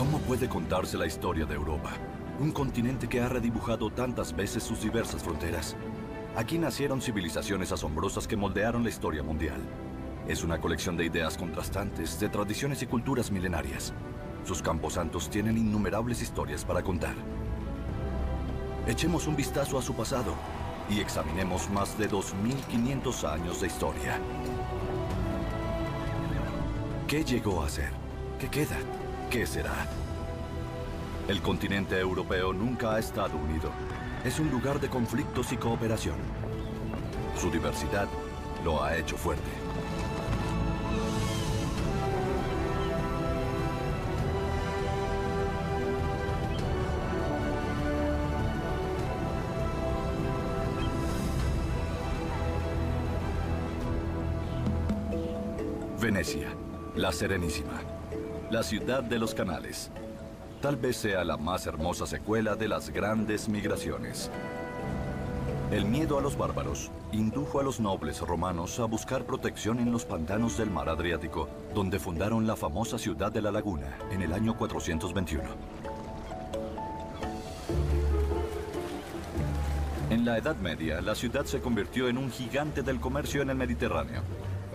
¿Cómo puede contarse la historia de Europa? Un continente que ha redibujado tantas veces sus diversas fronteras. Aquí nacieron civilizaciones asombrosas que moldearon la historia mundial. Es una colección de ideas contrastantes, de tradiciones y culturas milenarias. Sus campos santos tienen innumerables historias para contar. Echemos un vistazo a su pasado y examinemos más de 2.500 años de historia. ¿Qué llegó a ser? ¿Qué queda? ¿Qué será? El continente europeo nunca ha estado unido. Es un lugar de conflictos y cooperación. Su diversidad lo ha hecho fuerte. Venecia, la Serenísima, la ciudad de los canales. Tal vez sea la más hermosa secuela de las grandes migraciones. El miedo a los bárbaros indujo a los nobles romanos a buscar protección en los pantanos del mar Adriático, donde fundaron la famosa ciudad de la Laguna en el año 421. En la Edad Media, la ciudad se convirtió en un gigante del comercio en el Mediterráneo.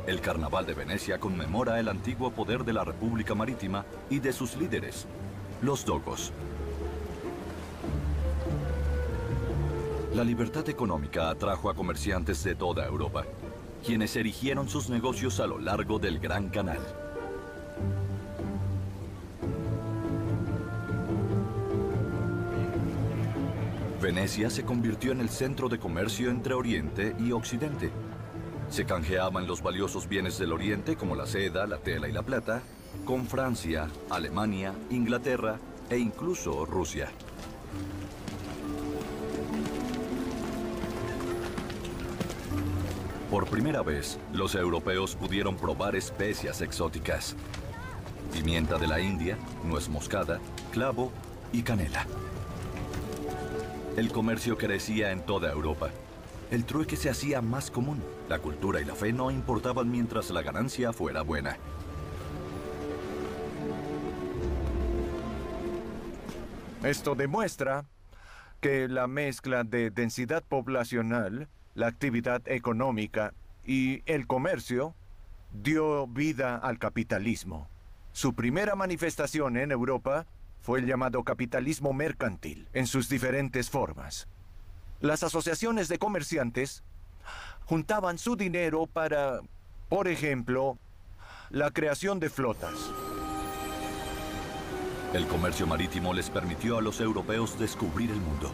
El Carnaval de Venecia conmemora el antiguo poder de la República Marítima y de sus líderes, los dogos. La libertad económica atrajo a comerciantes de toda Europa, quienes erigieron sus negocios a lo largo del Gran Canal. Venecia se convirtió en el centro de comercio entre Oriente y Occidente. Se canjeaban los valiosos bienes del Oriente como la seda, la tela y la plata con Francia, Alemania, Inglaterra e incluso Rusia. Por primera vez, los europeos pudieron probar especias exóticas. Pimienta de la India, nuez moscada, clavo y canela. El comercio crecía en toda Europa. El trueque se hacía más común. La cultura y la fe no importaban mientras la ganancia fuera buena. Esto demuestra que la mezcla de densidad poblacional, la actividad económica y el comercio dio vida al capitalismo. Su primera manifestación en Europa fue el llamado capitalismo mercantil, en sus diferentes formas. Las asociaciones de comerciantes juntaban su dinero para, por ejemplo, la creación de flotas. El comercio marítimo les permitió a los europeos descubrir el mundo.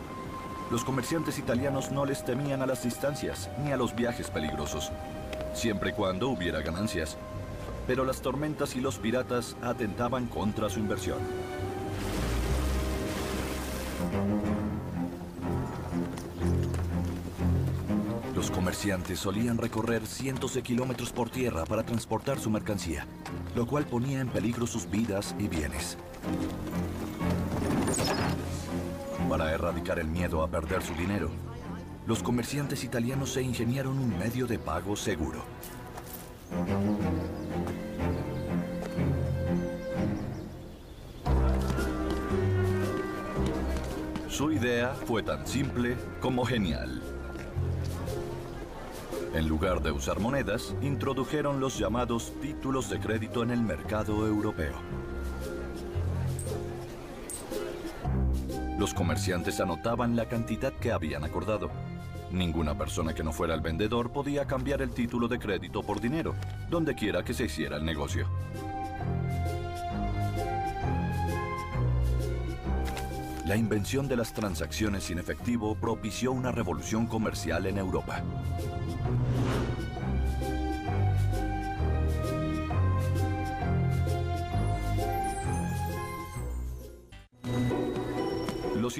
Los comerciantes italianos no les temían a las distancias ni a los viajes peligrosos, siempre y cuando hubiera ganancias. Pero las tormentas y los piratas atentaban contra su inversión. Comerciantes solían recorrer cientos de kilómetros por tierra para transportar su mercancía, lo cual ponía en peligro sus vidas y bienes. Para erradicar el miedo a perder su dinero, los comerciantes italianos se ingeniaron un medio de pago seguro. Su idea fue tan simple como genial. En lugar de usar monedas, introdujeron los llamados títulos de crédito en el mercado europeo. Los comerciantes anotaban la cantidad que habían acordado. Ninguna persona que no fuera el vendedor podía cambiar el título de crédito por dinero, donde quiera que se hiciera el negocio. La invención de las transacciones sin efectivo propició una revolución comercial en Europa.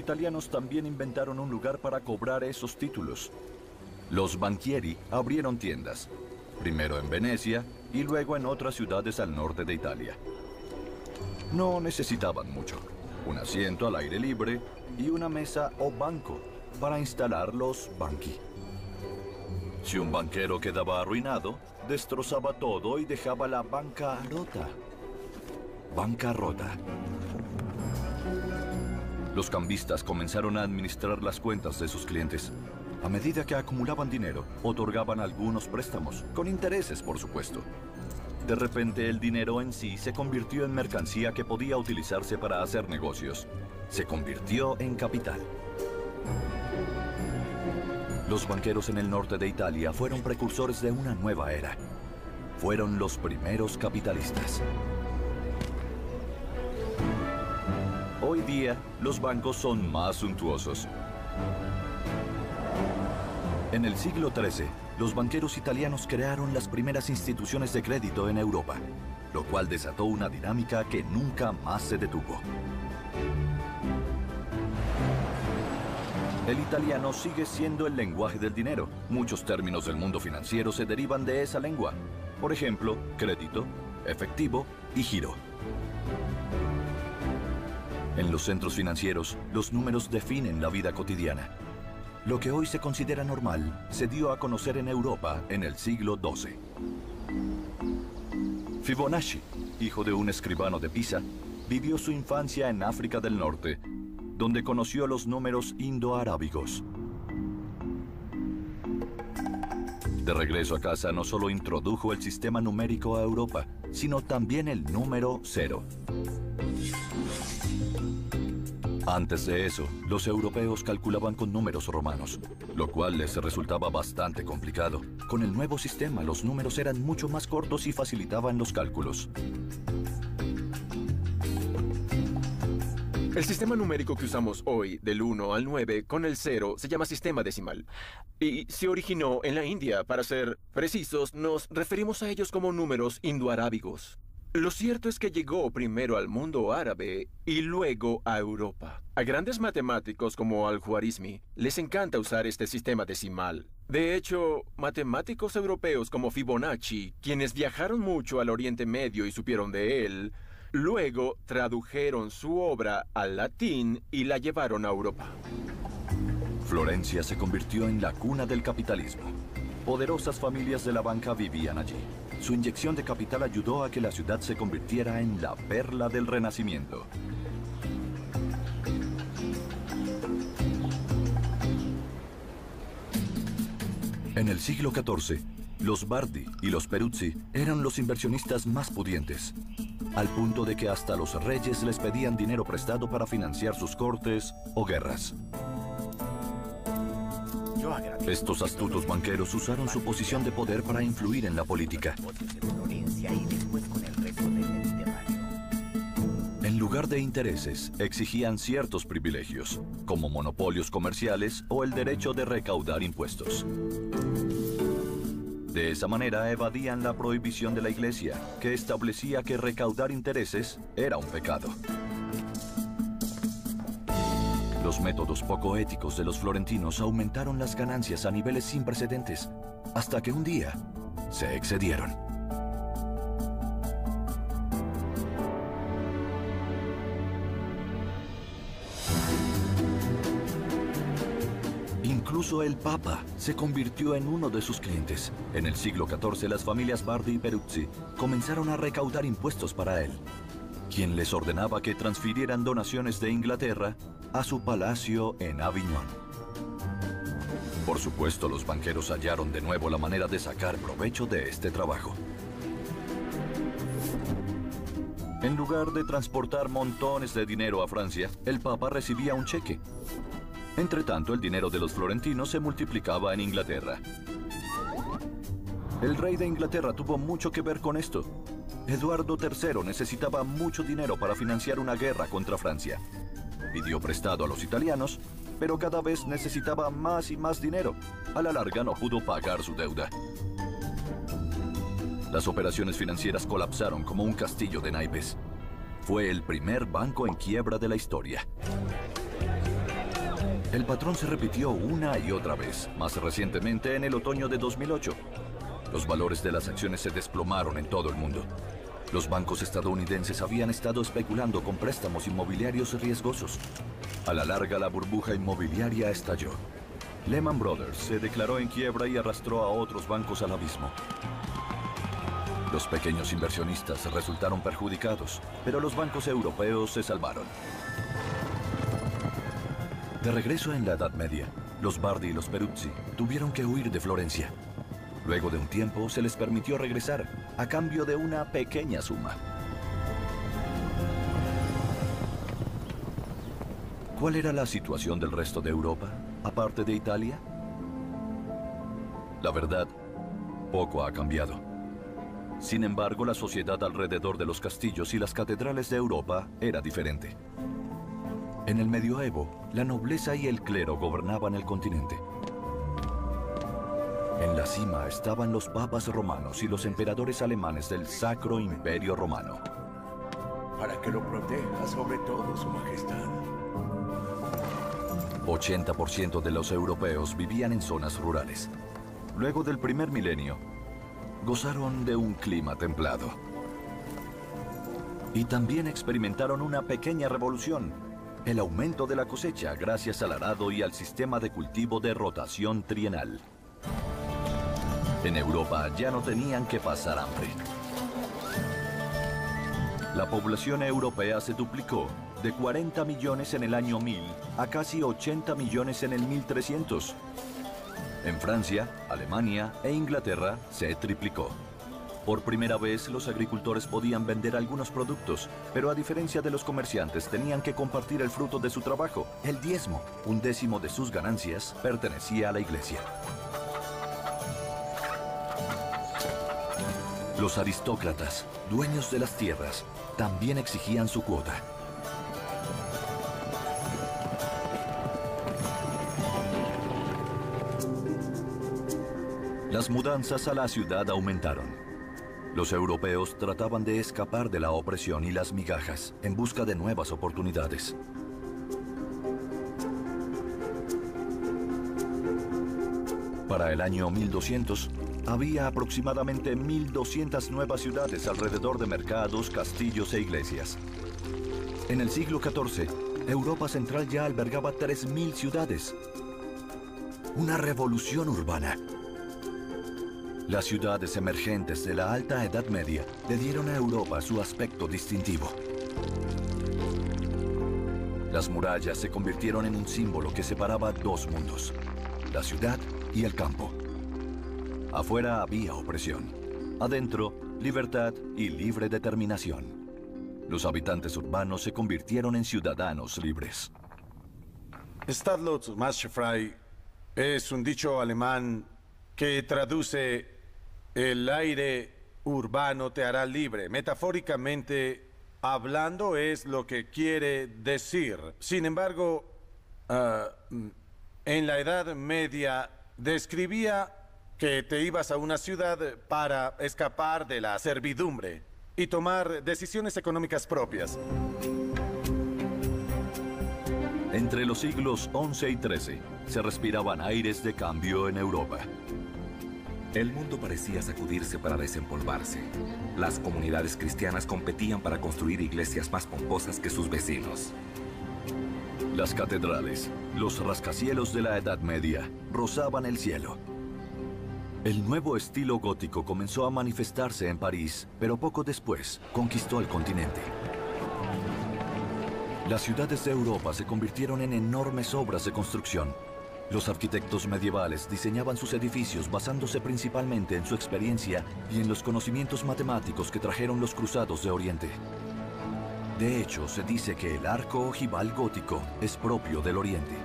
Italianos también inventaron un lugar para cobrar esos títulos. Los banquieri abrieron tiendas, primero en Venecia y luego en otras ciudades al norte de Italia. No necesitaban mucho, un asiento al aire libre y una mesa o banco para instalar los banqui. Si un banquero quedaba arruinado, destrozaba todo y dejaba la banca rota. Bancarrota. Los cambistas comenzaron a administrar las cuentas de sus clientes. A medida que acumulaban dinero, otorgaban algunos préstamos, con intereses por supuesto. De repente el dinero en sí se convirtió en mercancía que podía utilizarse para hacer negocios. Se convirtió en capital. Los banqueros en el norte de Italia fueron precursores de una nueva era. Fueron los primeros capitalistas. Hoy día, los bancos son más suntuosos. En el siglo XIII, los banqueros italianos crearon las primeras instituciones de crédito en Europa, lo cual desató una dinámica que nunca más se detuvo. El italiano sigue siendo el lenguaje del dinero. Muchos términos del mundo financiero se derivan de esa lengua. Por ejemplo, crédito, efectivo y giro. En los centros financieros, los números definen la vida cotidiana. Lo que hoy se considera normal se dio a conocer en Europa en el siglo XII. Fibonacci, hijo de un escribano de Pisa, vivió su infancia en África del Norte, donde conoció los números indo-arábigos. De regreso a casa no solo introdujo el sistema numérico a Europa, sino también el número cero. Antes de eso, los europeos calculaban con números romanos, lo cual les resultaba bastante complicado. Con el nuevo sistema, los números eran mucho más cortos y facilitaban los cálculos. El sistema numérico que usamos hoy, del 1 al 9, con el 0, se llama sistema decimal. Y se originó en la India. Para ser precisos, nos referimos a ellos como números indoarábigos. Lo cierto es que llegó primero al mundo árabe y luego a Europa. A grandes matemáticos como Al-Khwarizmi les encanta usar este sistema decimal. De hecho, matemáticos europeos como Fibonacci, quienes viajaron mucho al Oriente Medio y supieron de él, luego tradujeron su obra al latín y la llevaron a Europa. Florencia se convirtió en la cuna del capitalismo. Poderosas familias de la banca vivían allí. Su inyección de capital ayudó a que la ciudad se convirtiera en la perla del Renacimiento. En el siglo XIV, los Bardi y los Peruzzi eran los inversionistas más pudientes, al punto de que hasta los reyes les pedían dinero prestado para financiar sus cortes o guerras. Estos astutos banqueros usaron su posición de poder para influir en la política. En lugar de intereses, exigían ciertos privilegios, como monopolios comerciales o el derecho de recaudar impuestos. De esa manera evadían la prohibición de la Iglesia, que establecía que recaudar intereses era un pecado. Los métodos poco éticos de los florentinos aumentaron las ganancias a niveles sin precedentes, hasta que un día se excedieron. Incluso el Papa se convirtió en uno de sus clientes. En el siglo XIV las familias Bardi y Peruzzi comenzaron a recaudar impuestos para él, quien les ordenaba que transfirieran donaciones de Inglaterra a su palacio en Aviñón. Por supuesto, los banqueros hallaron de nuevo la manera de sacar provecho de este trabajo. En lugar de transportar montones de dinero a Francia, el Papa recibía un cheque. Entre tanto, el dinero de los florentinos se multiplicaba en Inglaterra. El rey de Inglaterra tuvo mucho que ver con esto. Eduardo III necesitaba mucho dinero para financiar una guerra contra Francia. Pidió prestado a los italianos, pero cada vez necesitaba más y más dinero. A la larga no pudo pagar su deuda. Las operaciones financieras colapsaron como un castillo de naipes. Fue el primer banco en quiebra de la historia. El patrón se repitió una y otra vez, más recientemente en el otoño de 2008. Los valores de las acciones se desplomaron en todo el mundo. Los bancos estadounidenses habían estado especulando con préstamos inmobiliarios riesgosos. A la larga, la burbuja inmobiliaria estalló. Lehman Brothers se declaró en quiebra y arrastró a otros bancos al abismo. Los pequeños inversionistas resultaron perjudicados, pero los bancos europeos se salvaron. De regreso en la Edad Media, los Bardi y los Peruzzi tuvieron que huir de Florencia. Luego de un tiempo se les permitió regresar a cambio de una pequeña suma. ¿Cuál era la situación del resto de Europa, aparte de Italia? La verdad, poco ha cambiado. Sin embargo, la sociedad alrededor de los castillos y las catedrales de Europa era diferente. En el medioevo, la nobleza y el clero gobernaban el continente. En la cima estaban los papas romanos y los emperadores alemanes del Sacro Imperio Romano. Para que lo proteja sobre todo, Su Majestad. 80% de los europeos vivían en zonas rurales. Luego del primer milenio, gozaron de un clima templado. Y también experimentaron una pequeña revolución, el aumento de la cosecha gracias al arado y al sistema de cultivo de rotación trienal. En Europa ya no tenían que pasar hambre. La población europea se duplicó de 40 millones en el año 1000 a casi 80 millones en el 1300. En Francia, Alemania e Inglaterra se triplicó. Por primera vez los agricultores podían vender algunos productos, pero a diferencia de los comerciantes tenían que compartir el fruto de su trabajo, el diezmo. Un décimo de sus ganancias pertenecía a la iglesia. Los aristócratas, dueños de las tierras, también exigían su cuota. Las mudanzas a la ciudad aumentaron. Los europeos trataban de escapar de la opresión y las migajas en busca de nuevas oportunidades. Para el año 1200, había aproximadamente 1.200 nuevas ciudades alrededor de mercados, castillos e iglesias. En el siglo XIV, Europa Central ya albergaba 3.000 ciudades. Una revolución urbana. Las ciudades emergentes de la Alta Edad Media le dieron a Europa su aspecto distintivo. Las murallas se convirtieron en un símbolo que separaba dos mundos, la ciudad y el campo. Afuera había opresión, adentro libertad y libre determinación. Los habitantes urbanos se convirtieron en ciudadanos libres. Stadlot Maschefrei es un dicho alemán que traduce el aire urbano te hará libre. Metafóricamente hablando es lo que quiere decir. Sin embargo, ah, en la Edad Media describía que te ibas a una ciudad para escapar de la servidumbre y tomar decisiones económicas propias. Entre los siglos XI y XIII se respiraban aires de cambio en Europa. El mundo parecía sacudirse para desempolvarse. Las comunidades cristianas competían para construir iglesias más pomposas que sus vecinos. Las catedrales, los rascacielos de la Edad Media, rozaban el cielo. El nuevo estilo gótico comenzó a manifestarse en París, pero poco después conquistó el continente. Las ciudades de Europa se convirtieron en enormes obras de construcción, los arquitectos medievales diseñaban sus edificios basándose principalmente en su experiencia y en los conocimientos matemáticos que trajeron los cruzados de Oriente. De hecho, se dice que el arco ojival gótico es propio del Oriente.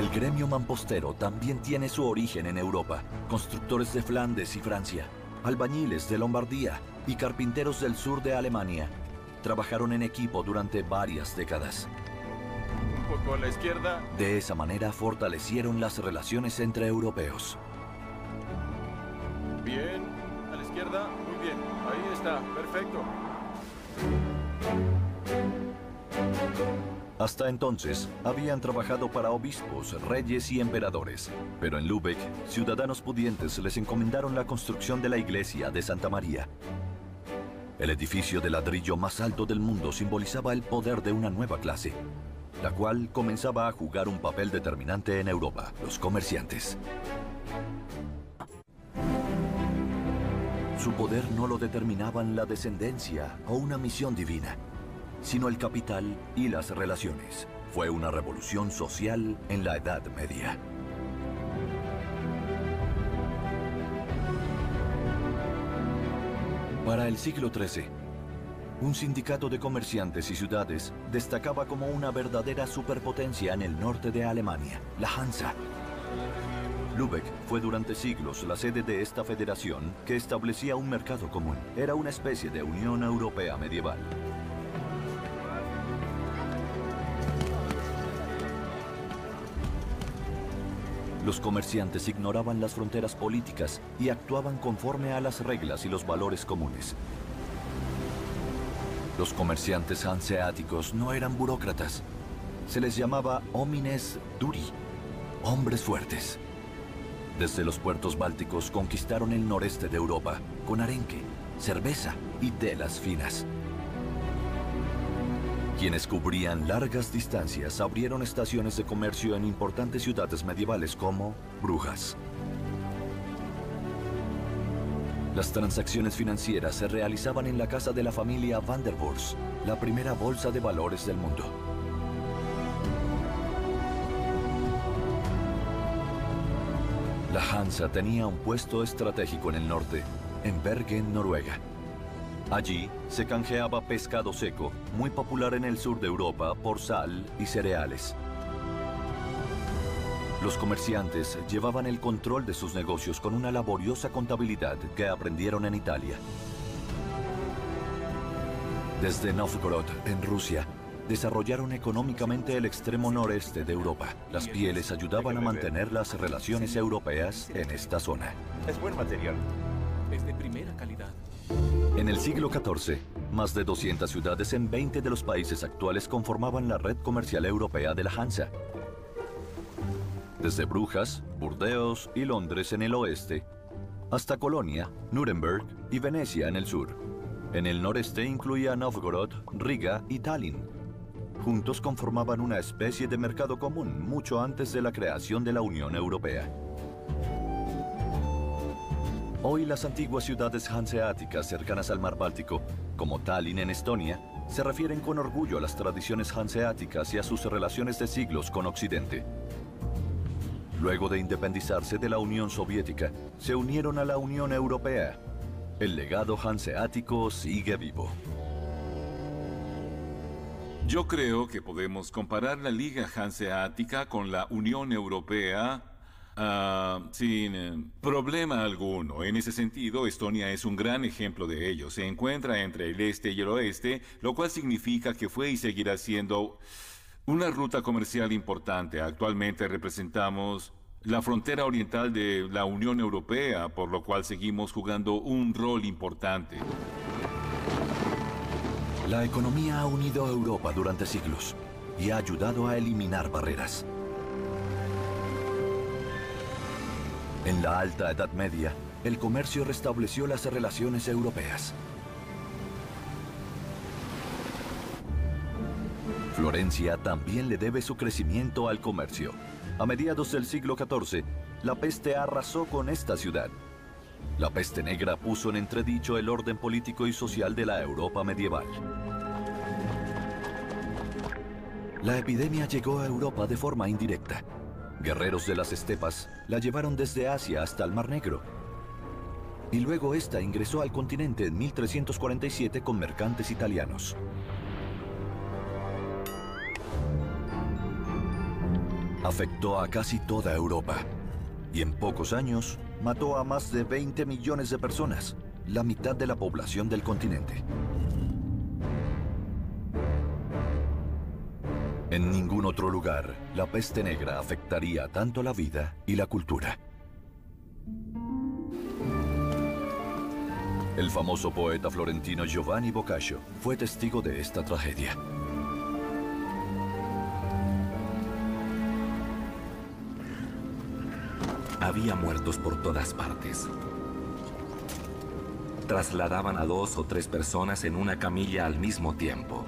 El gremio mampostero también tiene su origen en Europa. Constructores de Flandes y Francia, albañiles de Lombardía y carpinteros del sur de Alemania trabajaron en equipo durante varias décadas. Un poco a la izquierda. De esa manera fortalecieron las relaciones entre europeos. Bien, a la izquierda, muy bien. Ahí está, perfecto. Hasta entonces, habían trabajado para obispos, reyes y emperadores. Pero en Lübeck, ciudadanos pudientes les encomendaron la construcción de la iglesia de Santa María, el edificio de ladrillo más alto del mundo simbolizaba el poder de una nueva clase, la cual comenzaba a jugar un papel determinante en Europa, los comerciantes. Su poder no lo determinaban la descendencia o una misión divina, sino el capital y las relaciones. Fue una revolución social en la Edad Media. Para el siglo XIII, un sindicato de comerciantes y ciudades destacaba como una verdadera superpotencia en el norte de Alemania, la Hansa. Lübeck fue durante siglos la sede de esta federación que establecía un mercado común. Era una especie de Unión Europea medieval. Los comerciantes ignoraban las fronteras políticas y actuaban conforme a las reglas y los valores comunes. Los comerciantes hanseáticos no eran burócratas. Se les llamaba homines duri, hombres fuertes. Desde los puertos bálticos conquistaron el noreste de Europa con arenque, cerveza y telas finas. Quienes cubrían largas distancias abrieron estaciones de comercio en importantes ciudades medievales como Brujas. Las transacciones financieras se realizaban en la casa de la familia Van der Burs, la primera bolsa de valores del mundo. La Hansa tenía un puesto estratégico en el norte, en Bergen, Noruega. Allí se canjeaba pescado seco, muy popular en el sur de Europa por sal y cereales. Los comerciantes llevaban el control de sus negocios con una laboriosa contabilidad que aprendieron en Italia. Desde Novgorod, en Rusia, desarrollaron económicamente el extremo noreste de Europa. Las pieles ayudaban a mantener las relaciones europeas en esta zona. Es buen material. En el siglo XIV, más de 200 ciudades en 20 de los países actuales conformaban la red comercial europea de la Hansa. Desde Brujas, Burdeos y Londres en el oeste, hasta Colonia, Nuremberg y Venecia en el sur. En el noreste incluía Novgorod, Riga y Tallinn. Juntos conformaban una especie de mercado común mucho antes de la creación de la Unión Europea. Hoy las antiguas ciudades hanseáticas cercanas al mar Báltico, como Tallinn en Estonia, se refieren con orgullo a las tradiciones hanseáticas y a sus relaciones de siglos con Occidente. Luego de independizarse de la Unión Soviética, se unieron a la Unión Europea. El legado hanseático sigue vivo. Yo creo que podemos comparar la Liga Hanseática con la Unión Europea ah, sin eh, problema alguno. En ese sentido, Estonia es un gran ejemplo de ello. Se encuentra entre el este y el oeste, lo cual significa que fue y seguirá siendo una ruta comercial importante. Actualmente representamos la frontera oriental de la Unión Europea, por lo cual seguimos jugando un rol importante. La economía ha unido a Europa durante siglos y ha ayudado a eliminar barreras. En la Alta Edad Media, el comercio restableció las relaciones europeas. Florencia también le debe su crecimiento al comercio. A mediados del siglo XIV, la peste arrasó con esta ciudad. La peste negra puso en entredicho el orden político y social de la Europa medieval. La epidemia llegó a Europa de forma indirecta. Guerreros de las estepas la llevaron desde Asia hasta el Mar Negro. Y luego esta ingresó al continente en 1347 con mercantes italianos. Afectó a casi toda Europa y en pocos años mató a más de 20 millones de personas, la mitad de la población del continente. En otro lugar, la peste negra afectaría tanto la vida y la cultura. El famoso poeta florentino Giovanni Boccaccio fue testigo de esta tragedia. Había muertos por todas partes. Trasladaban a dos o tres personas en una camilla al mismo tiempo.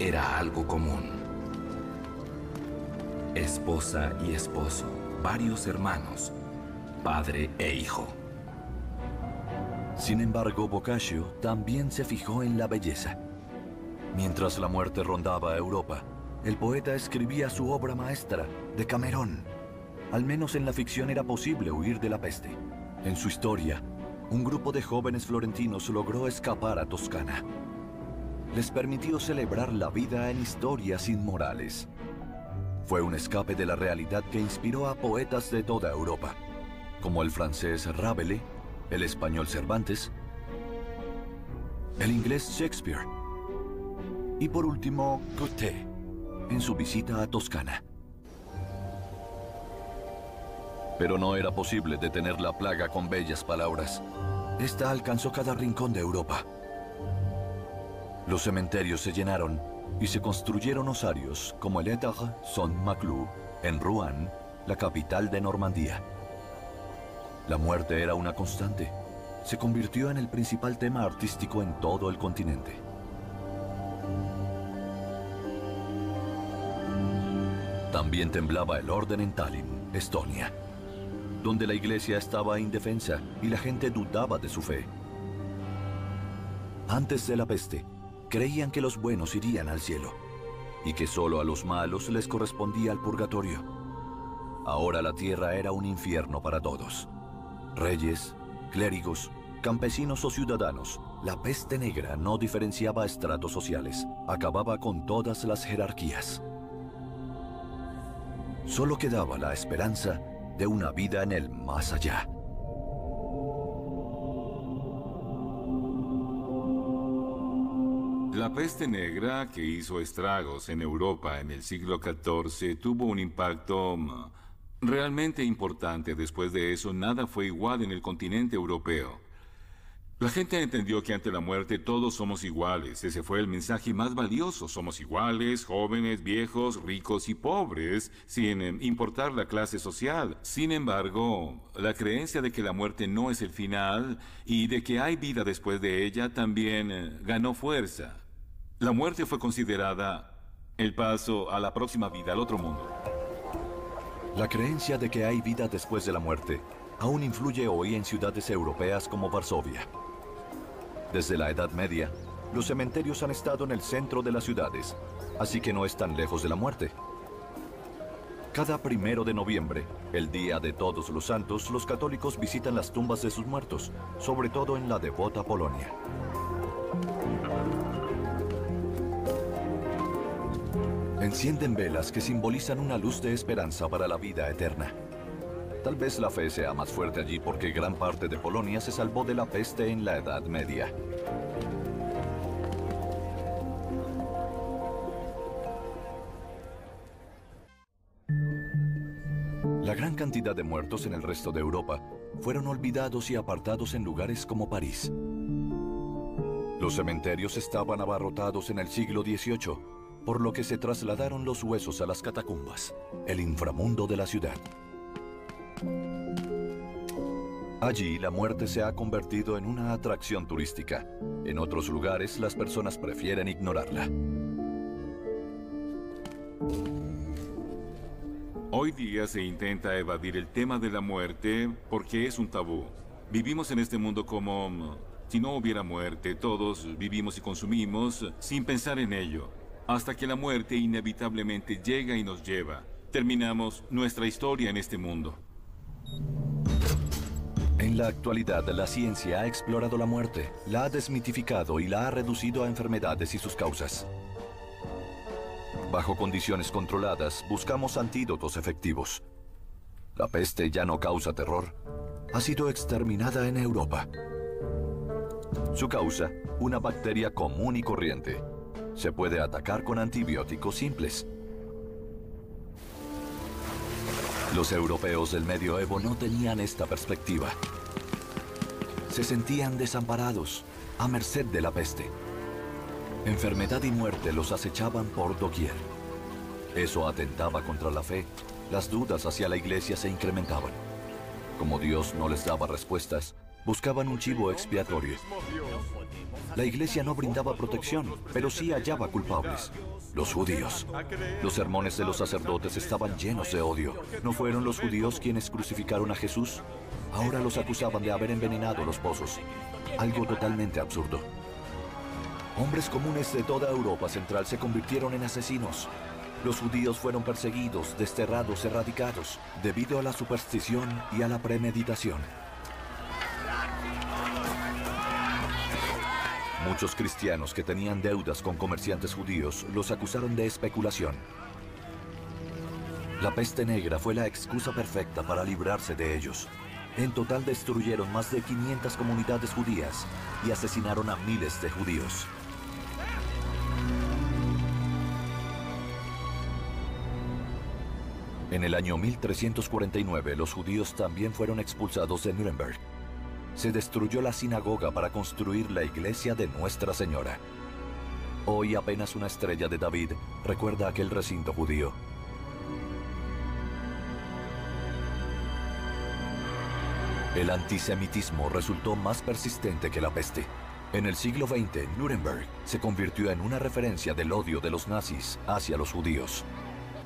Era algo común. Esposa y esposo, varios hermanos, padre e hijo. Sin embargo, Boccaccio también se fijó en la belleza. Mientras la muerte rondaba Europa, el poeta escribía su obra maestra, de Camerón. Al menos en la ficción era posible huir de la peste. En su historia, un grupo de jóvenes florentinos logró escapar a Toscana. Les permitió celebrar la vida en historias inmorales. Fue un escape de la realidad que inspiró a poetas de toda Europa, como el francés Rabelais, el español Cervantes, el inglés Shakespeare y por último Goethe en su visita a Toscana. Pero no era posible detener la plaga con bellas palabras. Esta alcanzó cada rincón de Europa. Los cementerios se llenaron y se construyeron osarios como el Étage Saint-Maclou en Rouen, la capital de Normandía. La muerte era una constante. Se convirtió en el principal tema artístico en todo el continente. También temblaba el orden en Tallinn, Estonia, donde la iglesia estaba indefensa y la gente dudaba de su fe. Antes de la peste, creían que los buenos irían al cielo y que solo a los malos les correspondía el purgatorio. Ahora la tierra era un infierno para todos. Reyes, clérigos, campesinos o ciudadanos, la peste negra no diferenciaba estratos sociales, acababa con todas las jerarquías. Solo quedaba la esperanza de una vida en el más allá. La peste negra, que hizo estragos en Europa en el siglo XIV, tuvo un impacto mm, realmente importante. Después de eso, nada fue igual en el continente europeo. La gente entendió que ante la muerte todos somos iguales. Ese fue el mensaje más valioso. Somos iguales, jóvenes, viejos, ricos y pobres, sin eh, importar la clase social. Sin embargo, la creencia de que la muerte no es el final y de que hay vida después de ella también eh, ganó fuerza. La muerte fue considerada el paso a la próxima vida, al otro mundo. La creencia de que hay vida después de la muerte aún influye hoy en ciudades europeas como Varsovia. Desde la Edad Media, los cementerios han estado en el centro de las ciudades, así que no están lejos de la muerte. Cada primero de noviembre, el Día de Todos los Santos, los católicos visitan las tumbas de sus muertos, sobre todo en la devota Polonia. Encienden velas que simbolizan una luz de esperanza para la vida eterna. Tal vez la fe sea más fuerte allí porque gran parte de Polonia se salvó de la peste en la Edad Media. La gran cantidad de muertos en el resto de Europa fueron olvidados y apartados en lugares como París. Los cementerios estaban abarrotados en el siglo XVIII, por lo que se trasladaron los huesos a las catacumbas, el inframundo de la ciudad. Allí la muerte se ha convertido en una atracción turística. En otros lugares las personas prefieren ignorarla. Hoy día se intenta evadir el tema de la muerte porque es un tabú. Vivimos en este mundo como si no hubiera muerte. Todos vivimos y consumimos sin pensar en ello. Hasta que la muerte inevitablemente llega y nos lleva. Terminamos nuestra historia en este mundo. En la actualidad, la ciencia ha explorado la muerte, la ha desmitificado y la ha reducido a enfermedades y sus causas. Bajo condiciones controladas, buscamos antídotos efectivos. La peste ya no causa terror. Ha sido exterminada en Europa. Su causa, una bacteria común y corriente. Se puede atacar con antibióticos simples. Los europeos del medioevo no tenían esta perspectiva. Se sentían desamparados, a merced de la peste. Enfermedad y muerte los acechaban por doquier. Eso atentaba contra la fe. Las dudas hacia la iglesia se incrementaban. Como Dios no les daba respuestas, Buscaban un chivo expiatorio. La iglesia no brindaba protección, pero sí hallaba culpables. Los judíos. Los sermones de los sacerdotes estaban llenos de odio. ¿No fueron los judíos quienes crucificaron a Jesús? Ahora los acusaban de haber envenenado los pozos. Algo totalmente absurdo. Hombres comunes de toda Europa Central se convirtieron en asesinos. Los judíos fueron perseguidos, desterrados, erradicados, debido a la superstición y a la premeditación. Muchos cristianos que tenían deudas con comerciantes judíos los acusaron de especulación. La peste negra fue la excusa perfecta para librarse de ellos. En total destruyeron más de 500 comunidades judías y asesinaron a miles de judíos. En el año 1349 los judíos también fueron expulsados de Nuremberg. Se destruyó la sinagoga para construir la iglesia de Nuestra Señora. Hoy apenas una estrella de David recuerda aquel recinto judío. El antisemitismo resultó más persistente que la peste. En el siglo XX, Nuremberg se convirtió en una referencia del odio de los nazis hacia los judíos.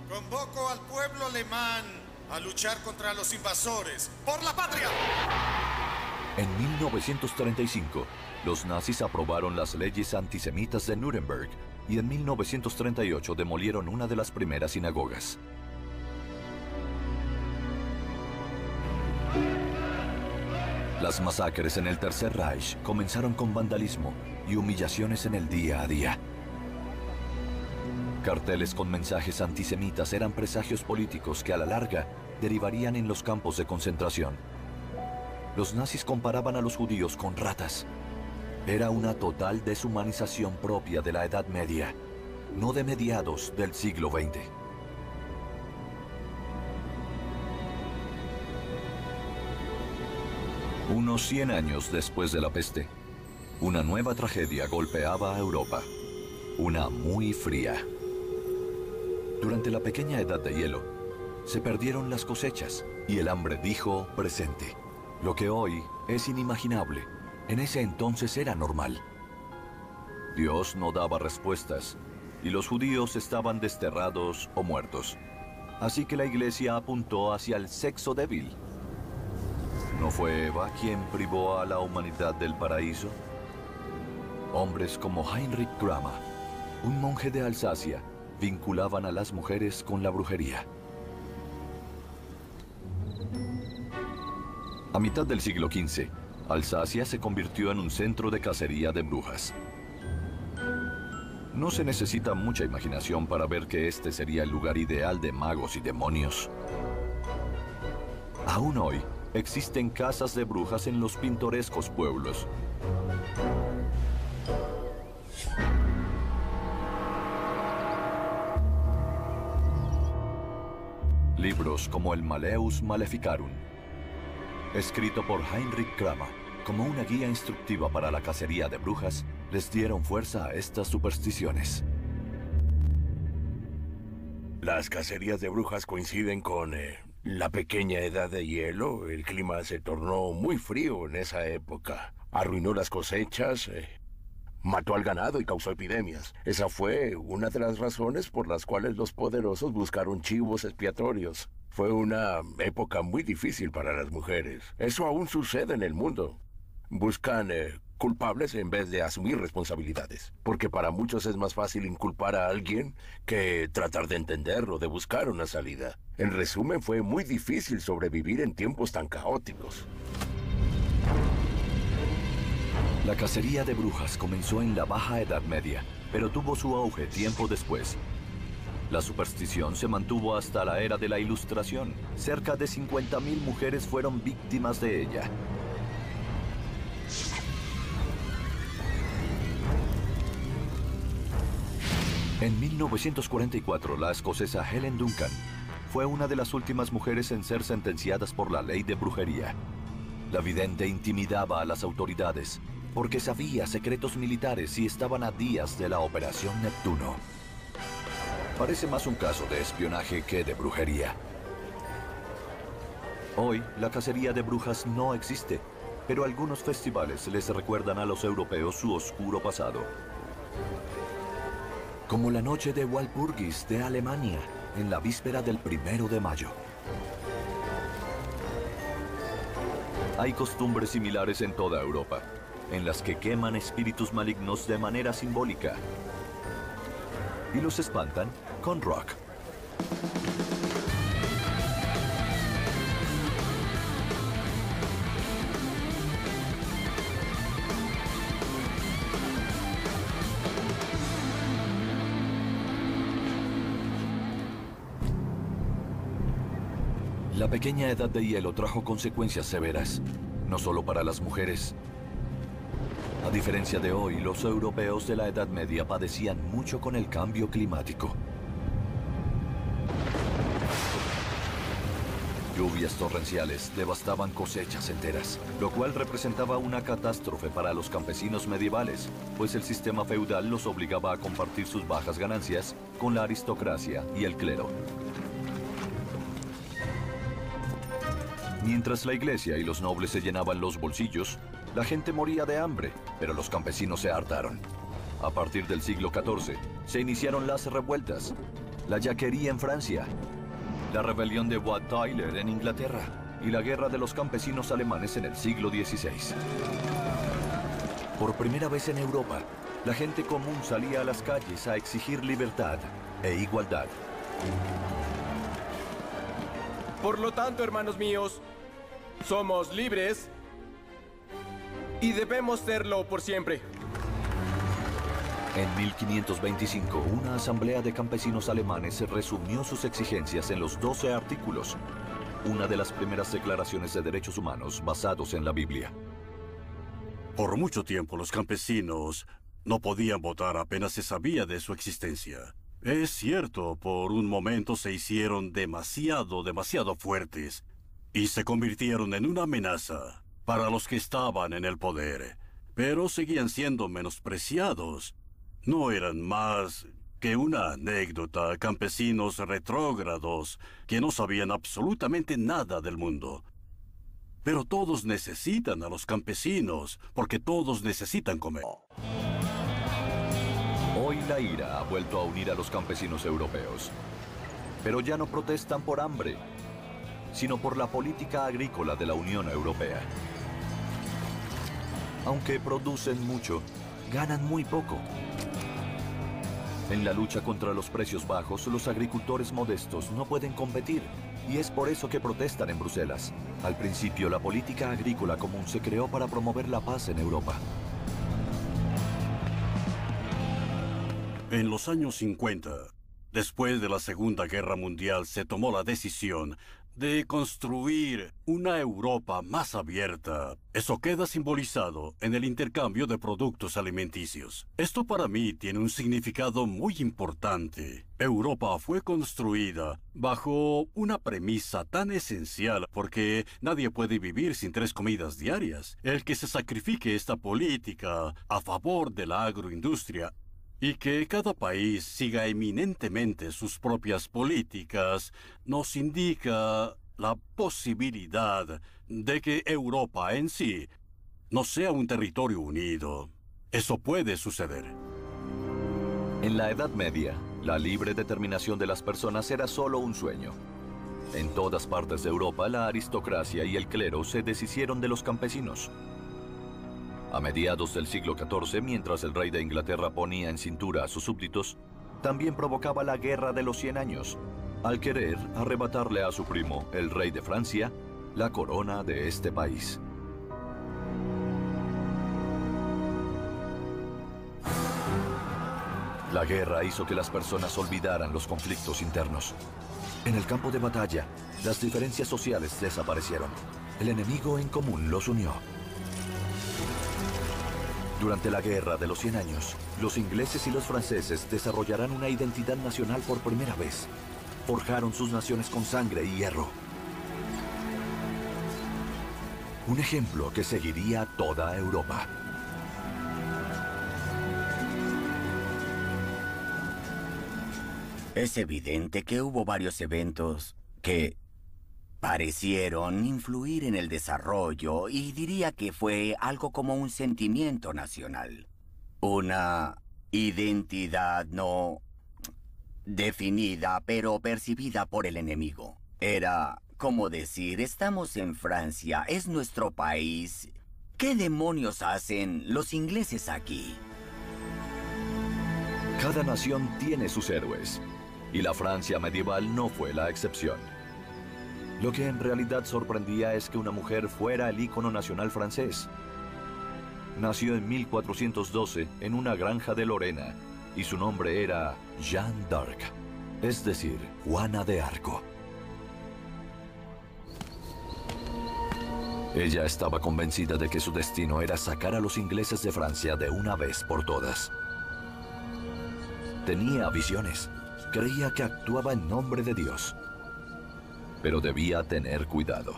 Convoco al pueblo alemán a luchar contra los invasores por la patria. En 1935, los nazis aprobaron las leyes antisemitas de Nuremberg y en 1938 demolieron una de las primeras sinagogas. Las masacres en el Tercer Reich comenzaron con vandalismo y humillaciones en el día a día. Carteles con mensajes antisemitas eran presagios políticos que a la larga derivarían en los campos de concentración. Los nazis comparaban a los judíos con ratas. Era una total deshumanización propia de la Edad Media, no de mediados del siglo XX. Unos 100 años después de la peste, una nueva tragedia golpeaba a Europa. Una muy fría. Durante la pequeña edad de hielo, se perdieron las cosechas y el hambre dijo presente. Lo que hoy es inimaginable, en ese entonces era normal. Dios no daba respuestas y los judíos estaban desterrados o muertos. Así que la iglesia apuntó hacia el sexo débil. ¿No fue Eva quien privó a la humanidad del paraíso? Hombres como Heinrich Kramer, un monje de Alsacia, vinculaban a las mujeres con la brujería. A mitad del siglo XV, Alsacia se convirtió en un centro de cacería de brujas. No se necesita mucha imaginación para ver que este sería el lugar ideal de magos y demonios. Aún hoy, existen casas de brujas en los pintorescos pueblos. Libros como el Maleus Maleficarum, escrito por Heinrich Kramer como una guía instructiva para la cacería de brujas, les dieron fuerza a estas supersticiones. Las cacerías de brujas coinciden con eh, la pequeña edad de hielo. El clima se tornó muy frío en esa época. Arruinó las cosechas, eh, mató al ganado y causó epidemias. Esa fue una de las razones por las cuales los poderosos buscaron chivos expiatorios. Fue una época muy difícil para las mujeres. Eso aún sucede en el mundo. Buscan eh, culpables en vez de asumir responsabilidades. Porque para muchos es más fácil inculpar a alguien que tratar de entenderlo, de buscar una salida. En resumen, fue muy difícil sobrevivir en tiempos tan caóticos. La cacería de brujas comenzó en la Baja Edad Media, pero tuvo su auge tiempo después. La superstición se mantuvo hasta la era de la Ilustración. Cerca de 50.000 mujeres fueron víctimas de ella. En 1944, la escocesa Helen Duncan fue una de las últimas mujeres en ser sentenciadas por la ley de brujería. La vidente intimidaba a las autoridades porque sabía secretos militares y estaban a días de la Operación Neptuno. Parece más un caso de espionaje que de brujería. Hoy, la cacería de brujas no existe, pero algunos festivales les recuerdan a los europeos su oscuro pasado. Como la noche de Walpurgis de Alemania, en la víspera del primero de mayo. Hay costumbres similares en toda Europa, en las que queman espíritus malignos de manera simbólica y los espantan con rock. La pequeña edad de hielo trajo consecuencias severas, no solo para las mujeres. A diferencia de hoy, los europeos de la Edad Media padecían mucho con el cambio climático. Lluvias torrenciales devastaban cosechas enteras, lo cual representaba una catástrofe para los campesinos medievales, pues el sistema feudal los obligaba a compartir sus bajas ganancias con la aristocracia y el clero. Mientras la iglesia y los nobles se llenaban los bolsillos, la gente moría de hambre, pero los campesinos se hartaron. A partir del siglo XIV, se iniciaron las revueltas, la yaquería en Francia, la rebelión de Wat Tyler en Inglaterra y la guerra de los campesinos alemanes en el siglo XVI. Por primera vez en Europa, la gente común salía a las calles a exigir libertad e igualdad. Por lo tanto, hermanos míos, somos libres y debemos serlo por siempre. En 1525, una asamblea de campesinos alemanes resumió sus exigencias en los 12 artículos, una de las primeras declaraciones de derechos humanos basados en la Biblia. Por mucho tiempo los campesinos no podían votar apenas se sabía de su existencia. Es cierto, por un momento se hicieron demasiado, demasiado fuertes y se convirtieron en una amenaza para los que estaban en el poder, pero seguían siendo menospreciados. No eran más que una anécdota, campesinos retrógrados que no sabían absolutamente nada del mundo. Pero todos necesitan a los campesinos, porque todos necesitan comer. Hoy la ira ha vuelto a unir a los campesinos europeos. Pero ya no protestan por hambre, sino por la política agrícola de la Unión Europea. Aunque producen mucho, ganan muy poco. En la lucha contra los precios bajos, los agricultores modestos no pueden competir, y es por eso que protestan en Bruselas. Al principio, la política agrícola común se creó para promover la paz en Europa. En los años 50, después de la Segunda Guerra Mundial, se tomó la decisión de construir una Europa más abierta. Eso queda simbolizado en el intercambio de productos alimenticios. Esto para mí tiene un significado muy importante. Europa fue construida bajo una premisa tan esencial porque nadie puede vivir sin tres comidas diarias. El que se sacrifique esta política a favor de la agroindustria y que cada país siga eminentemente sus propias políticas nos indica la posibilidad de que Europa en sí no sea un territorio unido. Eso puede suceder. En la Edad Media, la libre determinación de las personas era solo un sueño. En todas partes de Europa, la aristocracia y el clero se deshicieron de los campesinos. A mediados del siglo XIV, mientras el rey de Inglaterra ponía en cintura a sus súbditos, también provocaba la Guerra de los Cien Años, al querer arrebatarle a su primo, el rey de Francia, la corona de este país. La guerra hizo que las personas olvidaran los conflictos internos. En el campo de batalla, las diferencias sociales desaparecieron. El enemigo en común los unió. Durante la Guerra de los Cien Años, los ingleses y los franceses desarrollarán una identidad nacional por primera vez. Forjaron sus naciones con sangre y hierro. Un ejemplo que seguiría toda Europa. Es evidente que hubo varios eventos que parecieron influir en el desarrollo y diría que fue algo como un sentimiento nacional. Una identidad no definida, pero percibida por el enemigo. Era como decir, estamos en Francia, es nuestro país. ¿Qué demonios hacen los ingleses aquí? Cada nación tiene sus héroes, y la Francia medieval no fue la excepción. Lo que en realidad sorprendía es que una mujer fuera el ícono nacional francés. Nació en 1412 en una granja de Lorena, y su nombre era Jeanne d'Arc, es decir, Juana de Arco. Ella estaba convencida de que su destino era sacar a los ingleses de Francia de una vez por todas. Tenía visiones. Creía que actuaba en nombre de Dios. Pero debía tener cuidado,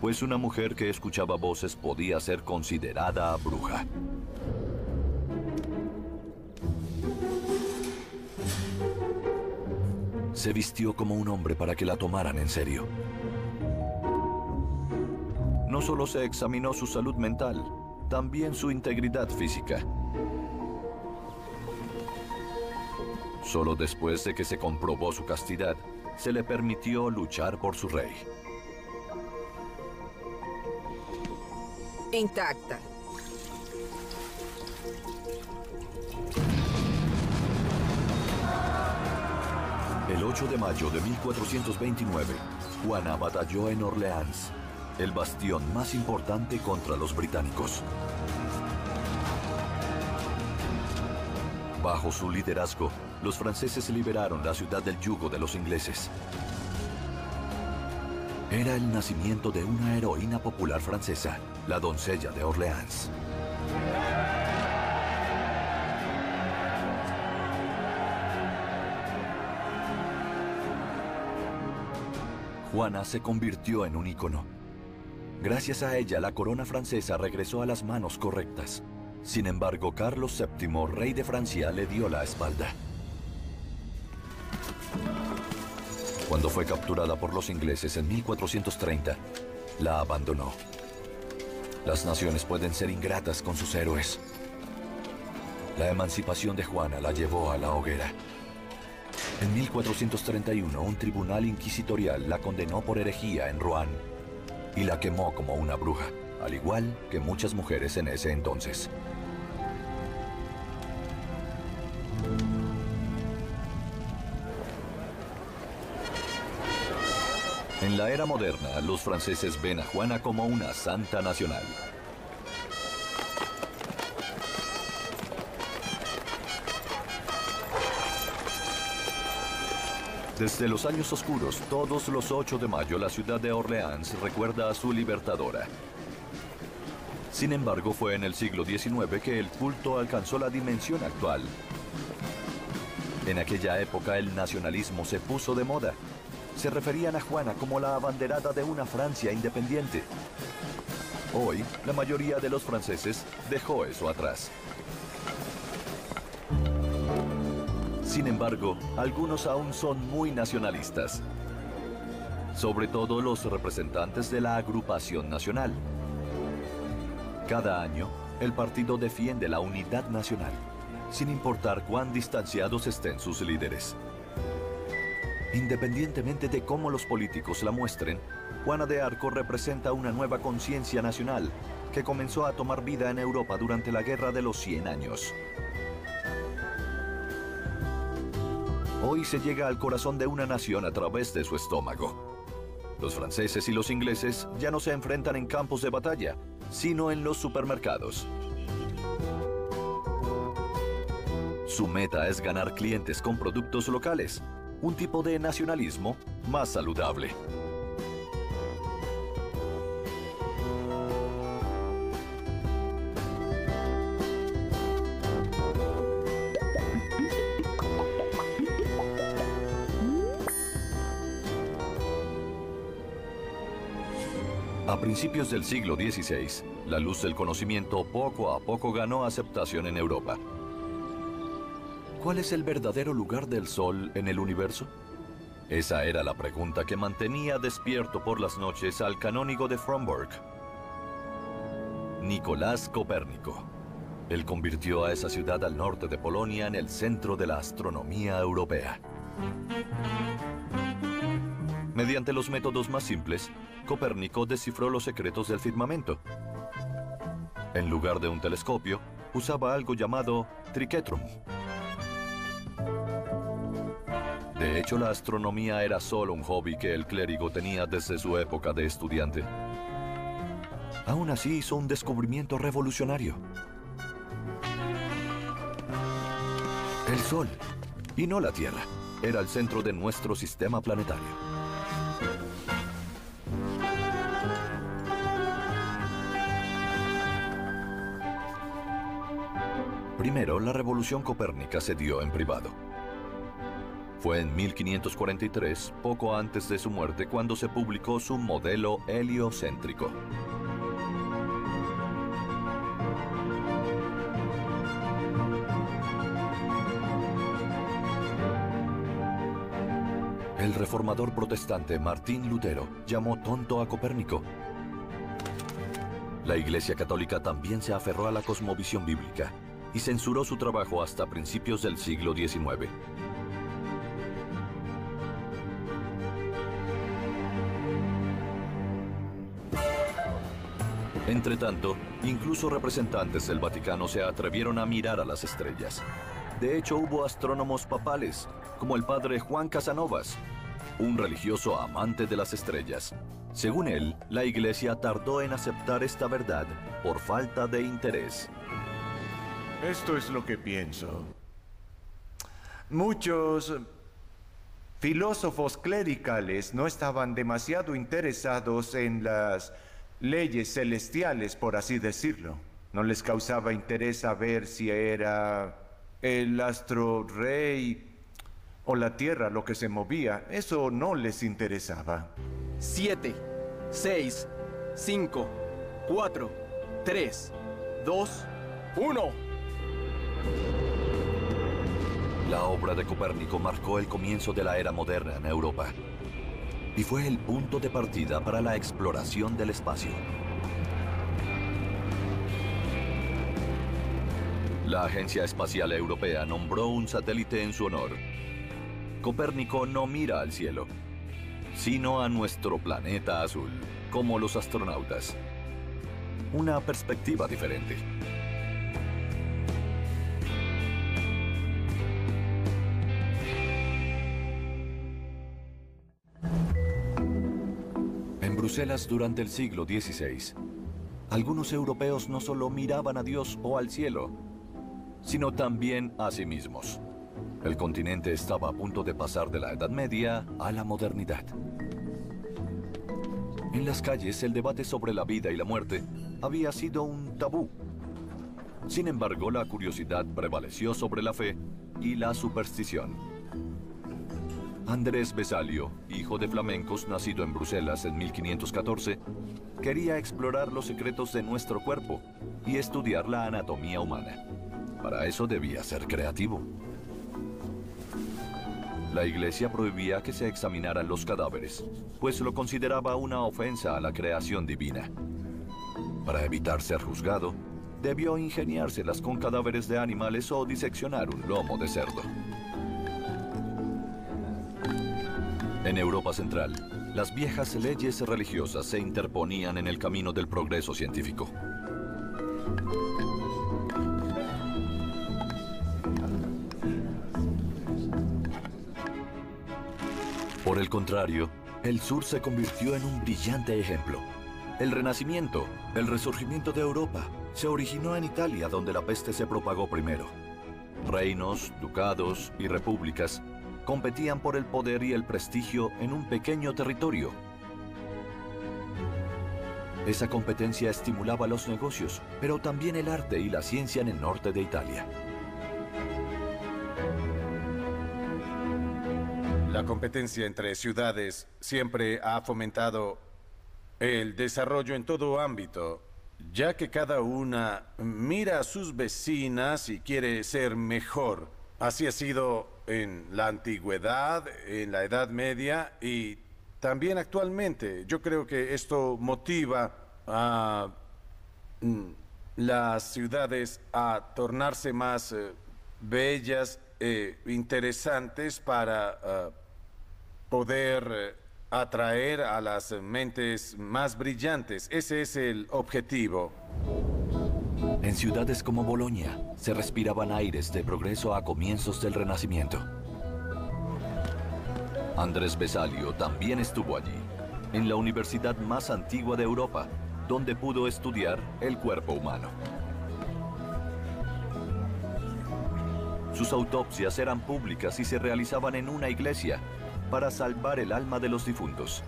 pues una mujer que escuchaba voces podía ser considerada bruja. Se vistió como un hombre para que la tomaran en serio. No solo se examinó su salud mental, también su integridad física. Solo después de que se comprobó su castidad, se le permitió luchar por su rey. Intacta. El 8 de mayo de 1429, Juana batalló en Orleans, el bastión más importante contra los británicos. Bajo su liderazgo, los franceses liberaron la ciudad del yugo de los ingleses. Era el nacimiento de una heroína popular francesa, la doncella de Orleans. Juana se convirtió en un ícono. Gracias a ella, la corona francesa regresó a las manos correctas. Sin embargo, Carlos VII, rey de Francia, le dio la espalda. Cuando fue capturada por los ingleses en 1430, la abandonó. Las naciones pueden ser ingratas con sus héroes. La emancipación de Juana la llevó a la hoguera. En 1431, un tribunal inquisitorial la condenó por herejía en Rouen y la quemó como una bruja, al igual que muchas mujeres en ese entonces. En la era moderna, los franceses ven a Juana como una santa nacional. Desde los años oscuros, todos los 8 de mayo, la ciudad de Orleans recuerda a su libertadora. Sin embargo, fue en el siglo XIX que el culto alcanzó la dimensión actual. En aquella época el nacionalismo se puso de moda. Se referían a Juana como la abanderada de una Francia independiente. Hoy, la mayoría de los franceses dejó eso atrás. Sin embargo, algunos aún son muy nacionalistas. Sobre todo los representantes de la agrupación nacional. Cada año, el partido defiende la unidad nacional, sin importar cuán distanciados estén sus líderes. Independientemente de cómo los políticos la muestren, Juana de Arco representa una nueva conciencia nacional que comenzó a tomar vida en Europa durante la Guerra de los 100 años. Hoy se llega al corazón de una nación a través de su estómago. Los franceses y los ingleses ya no se enfrentan en campos de batalla, sino en los supermercados. Su meta es ganar clientes con productos locales, un tipo de nacionalismo más saludable. A principios del siglo XVI, la luz del conocimiento poco a poco ganó aceptación en Europa. ¿Cuál es el verdadero lugar del Sol en el universo? Esa era la pregunta que mantenía despierto por las noches al canónigo de Fromberg, Nicolás Copérnico. Él convirtió a esa ciudad al norte de Polonia en el centro de la astronomía europea. Mediante los métodos más simples, Copérnico descifró los secretos del firmamento. En lugar de un telescopio, usaba algo llamado triquetrum. De hecho, la astronomía era solo un hobby que el clérigo tenía desde su época de estudiante. Aún así hizo un descubrimiento revolucionario. El Sol, y no la Tierra, era el centro de nuestro sistema planetario. Primero, la revolución copérnica se dio en privado. Fue en 1543, poco antes de su muerte, cuando se publicó su modelo heliocéntrico. El reformador protestante Martín Lutero llamó tonto a Copérnico. La Iglesia Católica también se aferró a la cosmovisión bíblica y censuró su trabajo hasta principios del siglo XIX. Entretanto, incluso representantes del Vaticano se atrevieron a mirar a las estrellas. De hecho, hubo astrónomos papales, como el padre Juan Casanovas, un religioso amante de las estrellas. Según él, la iglesia tardó en aceptar esta verdad por falta de interés. Esto es lo que pienso. Muchos filósofos clericales no estaban demasiado interesados en las leyes celestiales, por así decirlo. No les causaba interés saber si era el astro rey o la tierra lo que se movía. Eso no les interesaba. Siete, seis, cinco, cuatro, tres, dos, uno. La obra de Copérnico marcó el comienzo de la era moderna en Europa y fue el punto de partida para la exploración del espacio. La Agencia Espacial Europea nombró un satélite en su honor. Copérnico no mira al cielo, sino a nuestro planeta azul, como los astronautas. Una perspectiva diferente. Bruselas durante el siglo XVI, algunos europeos no solo miraban a Dios o al cielo, sino también a sí mismos. El continente estaba a punto de pasar de la Edad Media a la modernidad. En las calles el debate sobre la vida y la muerte había sido un tabú. Sin embargo, la curiosidad prevaleció sobre la fe y la superstición. Andrés Besalio, hijo de flamencos nacido en Bruselas en 1514, quería explorar los secretos de nuestro cuerpo y estudiar la anatomía humana. Para eso debía ser creativo. La iglesia prohibía que se examinaran los cadáveres, pues lo consideraba una ofensa a la creación divina. Para evitar ser juzgado, debió ingeniárselas con cadáveres de animales o diseccionar un lomo de cerdo. En Europa Central, las viejas leyes religiosas se interponían en el camino del progreso científico. Por el contrario, el sur se convirtió en un brillante ejemplo. El Renacimiento, el resurgimiento de Europa, se originó en Italia donde la peste se propagó primero. Reinos, ducados y repúblicas competían por el poder y el prestigio en un pequeño territorio. Esa competencia estimulaba los negocios, pero también el arte y la ciencia en el norte de Italia. La competencia entre ciudades siempre ha fomentado el desarrollo en todo ámbito, ya que cada una mira a sus vecinas y quiere ser mejor. Así ha sido en la antigüedad, en la Edad Media y también actualmente. Yo creo que esto motiva a mm, las ciudades a tornarse más eh, bellas e interesantes para ah, poder eh, atraer a las mentes más brillantes. Ese es el objetivo. En ciudades como Bolonia se respiraban aires de progreso a comienzos del Renacimiento. Andrés Besalio también estuvo allí, en la universidad más antigua de Europa, donde pudo estudiar el cuerpo humano. Sus autopsias eran públicas y se realizaban en una iglesia para salvar el alma de los difuntos.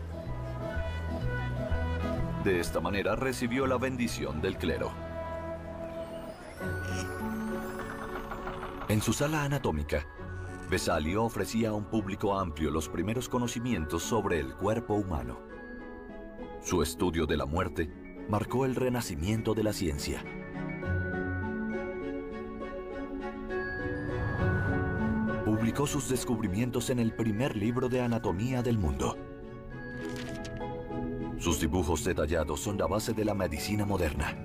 De esta manera recibió la bendición del clero. En su sala anatómica, Vesalio ofrecía a un público amplio los primeros conocimientos sobre el cuerpo humano. Su estudio de la muerte marcó el renacimiento de la ciencia. Publicó sus descubrimientos en el primer libro de anatomía del mundo. Sus dibujos detallados son la base de la medicina moderna.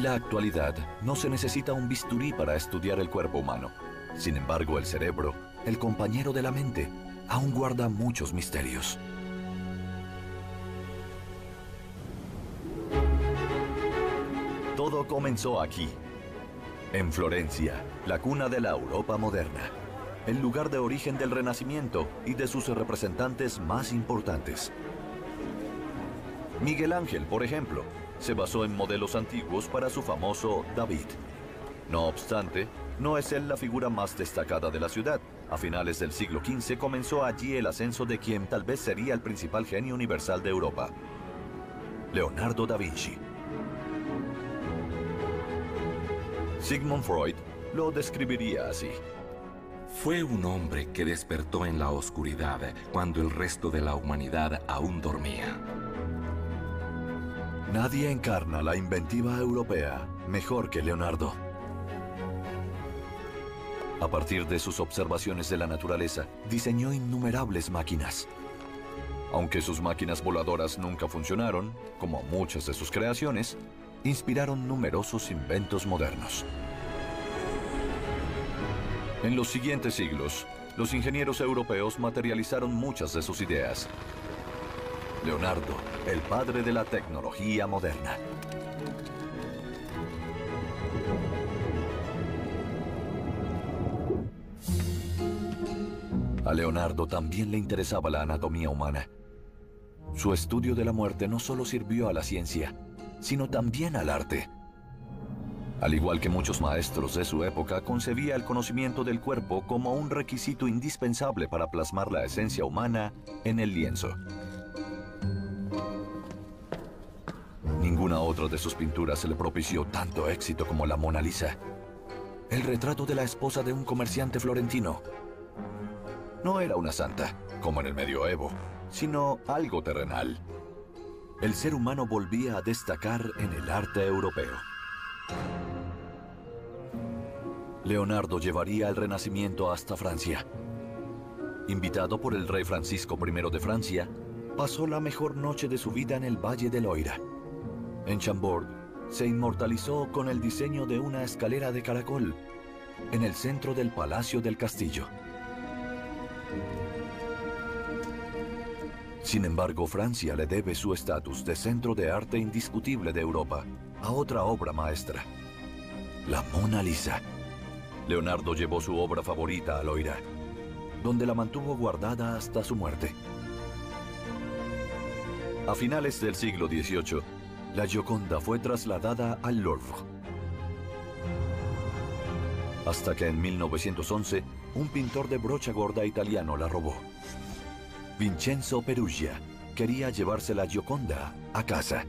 En la actualidad, no se necesita un bisturí para estudiar el cuerpo humano. Sin embargo, el cerebro, el compañero de la mente, aún guarda muchos misterios. Todo comenzó aquí, en Florencia, la cuna de la Europa moderna, el lugar de origen del Renacimiento y de sus representantes más importantes. Miguel Ángel, por ejemplo, se basó en modelos antiguos para su famoso David. No obstante, no es él la figura más destacada de la ciudad. A finales del siglo XV comenzó allí el ascenso de quien tal vez sería el principal genio universal de Europa, Leonardo da Vinci. Sigmund Freud lo describiría así. Fue un hombre que despertó en la oscuridad cuando el resto de la humanidad aún dormía. Nadie encarna la inventiva europea mejor que Leonardo. A partir de sus observaciones de la naturaleza, diseñó innumerables máquinas. Aunque sus máquinas voladoras nunca funcionaron, como muchas de sus creaciones, inspiraron numerosos inventos modernos. En los siguientes siglos, los ingenieros europeos materializaron muchas de sus ideas. Leonardo, el padre de la tecnología moderna. A Leonardo también le interesaba la anatomía humana. Su estudio de la muerte no solo sirvió a la ciencia, sino también al arte. Al igual que muchos maestros de su época, concebía el conocimiento del cuerpo como un requisito indispensable para plasmar la esencia humana en el lienzo. Ninguna otra de sus pinturas se le propició tanto éxito como la Mona Lisa. El retrato de la esposa de un comerciante florentino. No era una santa, como en el medioevo, sino algo terrenal. El ser humano volvía a destacar en el arte europeo. Leonardo llevaría el Renacimiento hasta Francia. Invitado por el rey Francisco I de Francia, pasó la mejor noche de su vida en el Valle del Loira. En Chambord se inmortalizó con el diseño de una escalera de caracol en el centro del Palacio del Castillo. Sin embargo, Francia le debe su estatus de centro de arte indiscutible de Europa a otra obra maestra, la Mona Lisa. Leonardo llevó su obra favorita a Loira, donde la mantuvo guardada hasta su muerte. A finales del siglo XVIII, la Gioconda fue trasladada al Louvre. Hasta que en 1911, un pintor de brocha gorda italiano la robó. Vincenzo Perugia quería llevarse la Gioconda a casa.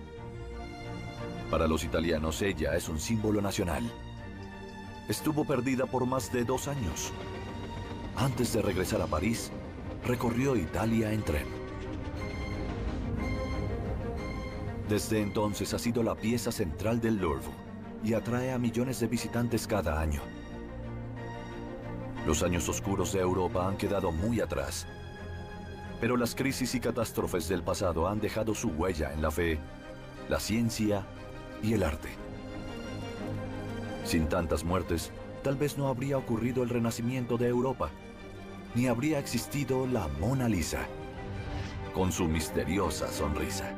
Para los italianos ella es un símbolo nacional. Estuvo perdida por más de dos años. Antes de regresar a París, recorrió Italia en tren. Desde entonces ha sido la pieza central del Louvre y atrae a millones de visitantes cada año. Los años oscuros de Europa han quedado muy atrás, pero las crisis y catástrofes del pasado han dejado su huella en la fe, la ciencia y el arte. Sin tantas muertes, tal vez no habría ocurrido el renacimiento de Europa, ni habría existido la Mona Lisa, con su misteriosa sonrisa.